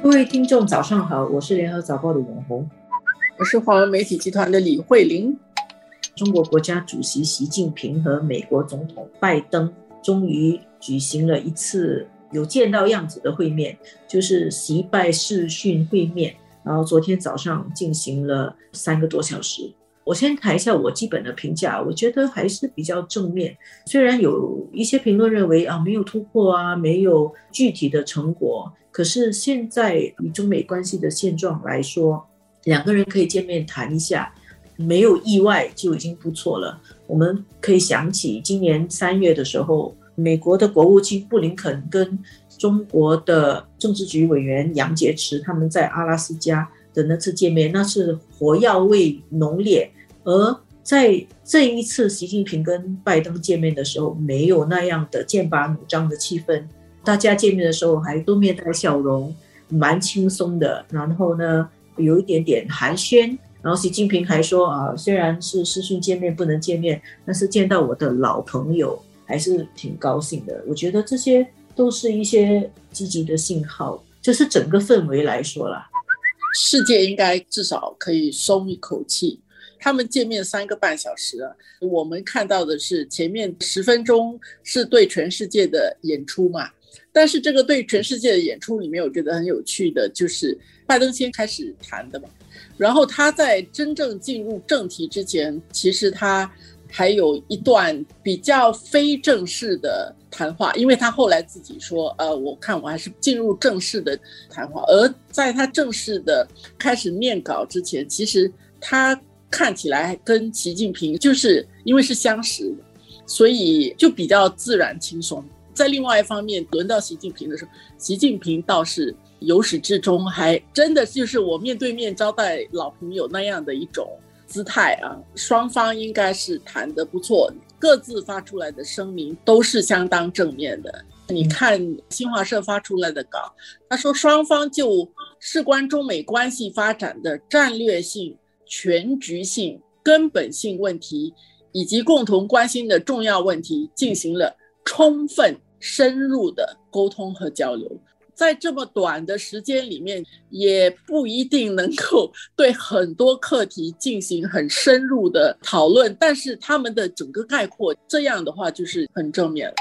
各位听众，早上好，我是联合早报的永红，我是华文媒体集团的李慧玲。中国国家主席习近平和美国总统拜登终于举行了一次有见到样子的会面，就是习拜视讯会面，然后昨天早上进行了三个多小时。我先谈一下我基本的评价，我觉得还是比较正面。虽然有一些评论认为啊没有突破啊，没有具体的成果，可是现在以中美关系的现状来说，两个人可以见面谈一下，没有意外就已经不错了。我们可以想起今年三月的时候，美国的国务卿布林肯跟中国的政治局委员杨洁篪他们在阿拉斯加的那次见面，那是火药味浓烈。而在这一次习近平跟拜登见面的时候，没有那样的剑拔弩张的气氛。大家见面的时候还都面带笑容，蛮轻松的。然后呢，有一点点寒暄。然后习近平还说啊，虽然是视讯见面不能见面，但是见到我的老朋友还是挺高兴的。我觉得这些都是一些积极的信号。就是整个氛围来说啦，世界应该至少可以松一口气。他们见面三个半小时，我们看到的是前面十分钟是对全世界的演出嘛。但是这个对全世界的演出里面，我觉得很有趣的就是拜登先开始谈的嘛。然后他在真正进入正题之前，其实他还有一段比较非正式的谈话，因为他后来自己说，呃，我看我还是进入正式的谈话。而在他正式的开始念稿之前，其实他。看起来跟习近平就是因为是相识，所以就比较自然轻松。在另外一方面，轮到习近平的时候，习近平倒是由始至终还真的就是我面对面招待老朋友那样的一种姿态啊。双方应该是谈得不错，各自发出来的声明都是相当正面的。你看新华社发出来的稿，他说双方就事关中美关系发展的战略性。全局性、根本性问题以及共同关心的重要问题进行了充分、深入的沟通和交流。在这么短的时间里面，也不一定能够对很多课题进行很深入的讨论，但是他们的整个概括，这样的话就是很正面了。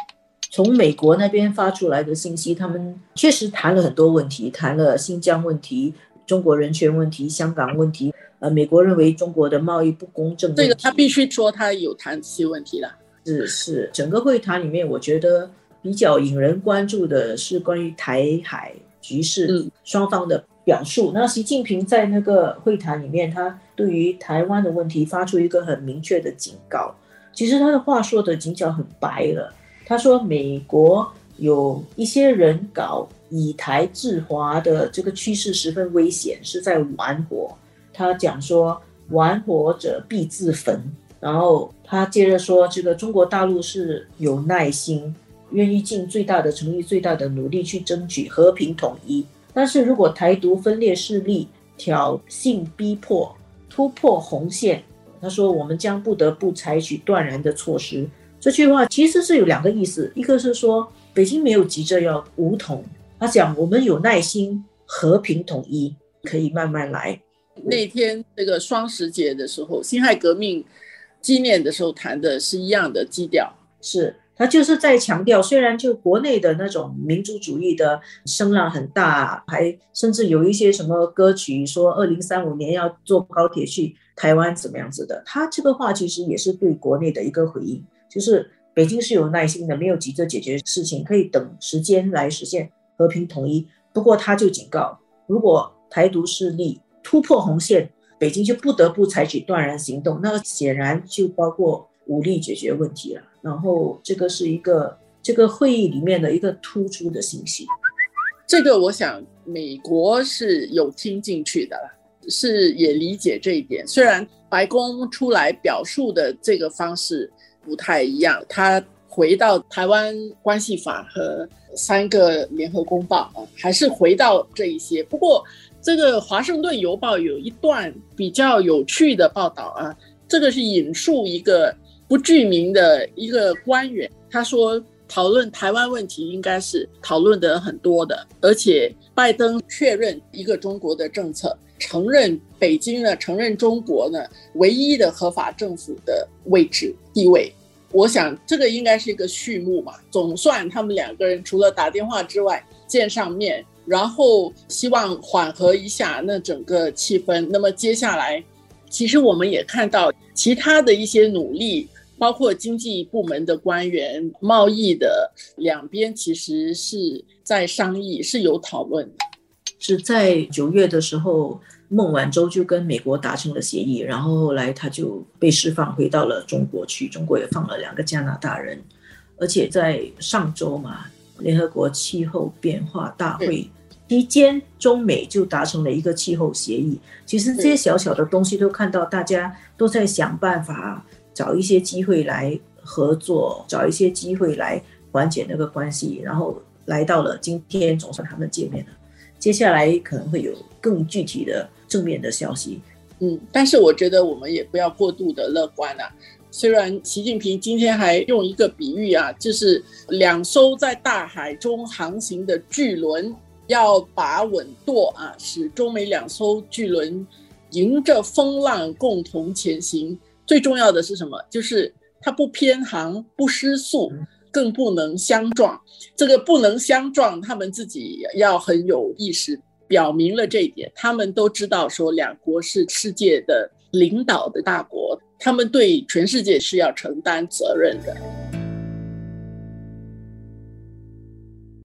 从美国那边发出来的信息，他们确实谈了很多问题，谈了新疆问题、中国人权问题、香港问题。呃，美国认为中国的贸易不公正，这个他必须说他有谈这些问题了。是是，整个会谈里面，我觉得比较引人关注的是关于台海局势双方的表述。那习近平在那个会谈里面，他对于台湾的问题发出一个很明确的警告。其实他的话说的警角很白了，他说美国有一些人搞以台制华的这个趋势十分危险，是在玩火。他讲说，玩火者必自焚。然后他接着说，这个中国大陆是有耐心，愿意尽最大的诚意、最大的努力去争取和平统一。但是如果台独分裂势力挑衅逼迫、突破红线，他说我们将不得不采取断然的措施。这句话其实是有两个意思，一个是说北京没有急着要武统，他讲我们有耐心，和平统一可以慢慢来。那天这个双十节的时候，辛亥革命纪念的时候谈的是一样的基调，是他就是在强调，虽然就国内的那种民族主义的声浪很大，还甚至有一些什么歌曲说二零三五年要坐高铁去台湾怎么样子的，他这个话其实也是对国内的一个回应，就是北京是有耐心的，没有急着解决事情，可以等时间来实现和平统一。不过他就警告，如果台独势力。突破红线，北京就不得不采取断然行动。那显然就包括武力解决问题了。然后这个是一个这个会议里面的一个突出的信息。这个我想美国是有听进去的了，是也理解这一点。虽然白宫出来表述的这个方式不太一样，他回到台湾关系法和三个联合公报啊，还是回到这一些。不过。这个《华盛顿邮报》有一段比较有趣的报道啊，这个是引述一个不具名的一个官员，他说讨论台湾问题应该是讨论的很多的，而且拜登确认一个中国的政策，承认北京呢，承认中国呢唯一的合法政府的位置地位。我想这个应该是一个序幕嘛，总算他们两个人除了打电话之外见上面，然后希望缓和一下那整个气氛。那么接下来，其实我们也看到其他的一些努力。包括经济部门的官员、贸易的两边，其实是在商议，是有讨论。是在九月的时候，孟晚舟就跟美国达成了协议，然后后来他就被释放，回到了中国去。中国也放了两个加拿大人，而且在上周嘛，联合国气候变化大会期间，中美就达成了一个气候协议。其实这些小小的东西都看到，大家都在想办法。找一些机会来合作，找一些机会来缓解那个关系，然后来到了今天，总算他们见面了。接下来可能会有更具体的正面的消息。嗯，但是我觉得我们也不要过度的乐观啊。虽然习近平今天还用一个比喻啊，就是两艘在大海中航行的巨轮要把稳舵啊，使中美两艘巨轮迎着风浪共同前行。最重要的是什么？就是它不偏航、不失速，更不能相撞。这个不能相撞，他们自己要很有意识，表明了这一点。他们都知道，说两国是世界的领导的大国，他们对全世界是要承担责任的。